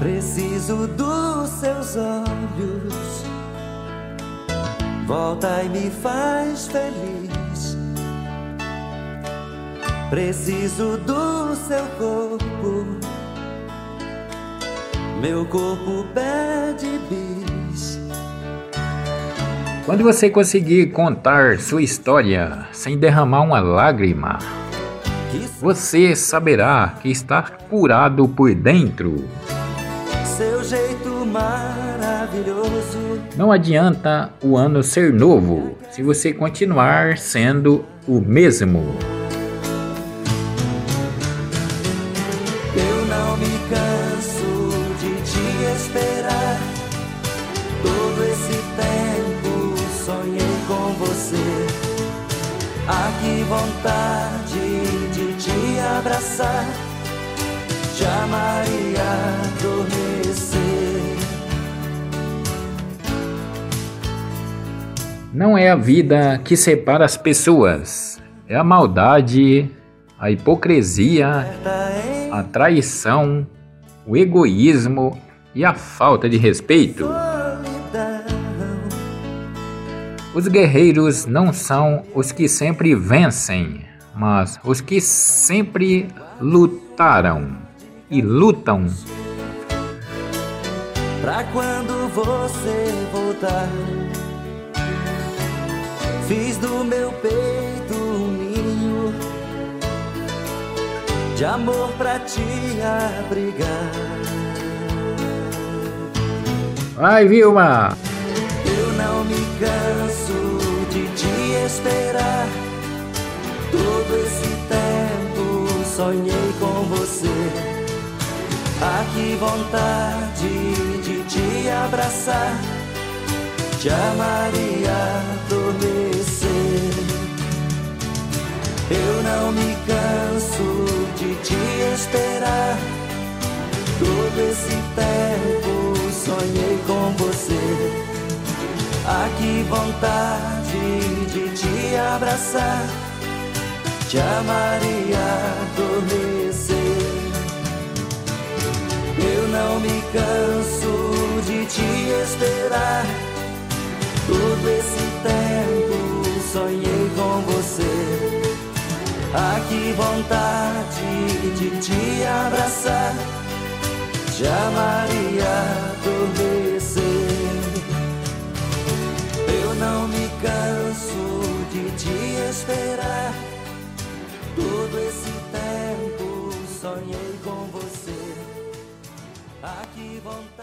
Preciso dos seus olhos. Volta e me faz feliz. Preciso do seu corpo. Meu corpo pede bis. Quando você conseguir contar sua história sem derramar uma lágrima, você saberá que está curado por dentro jeito maravilhoso. Não adianta o ano ser novo se você continuar sendo o mesmo. Eu não me canso de te esperar. Todo esse tempo sonhei com você. Ah, que vontade de te abraçar. Te amaria Não é a vida que separa as pessoas, é a maldade, a hipocrisia, a traição, o egoísmo e a falta de respeito. Os guerreiros não são os que sempre vencem, mas os que sempre lutaram e lutam. Pra quando você voltar Fiz do meu peito um ninho de amor pra te abrigar. Vai, Vilma! Eu não me canso de te esperar. Todo esse tempo sonhei com você. Ah, que vontade de te abraçar te amaria adormecer. Eu não me canso de te esperar. Todo esse tempo sonhei com você. Ah, que vontade de te abraçar. Te amaria adormecer. Eu não me canso de te esperar. Todo esse tempo sonhei com você. Ah, que vontade de te abraçar. Te amaria adormecer. Eu não me canso de te esperar. Todo esse tempo sonhei com você. Ah, que vontade.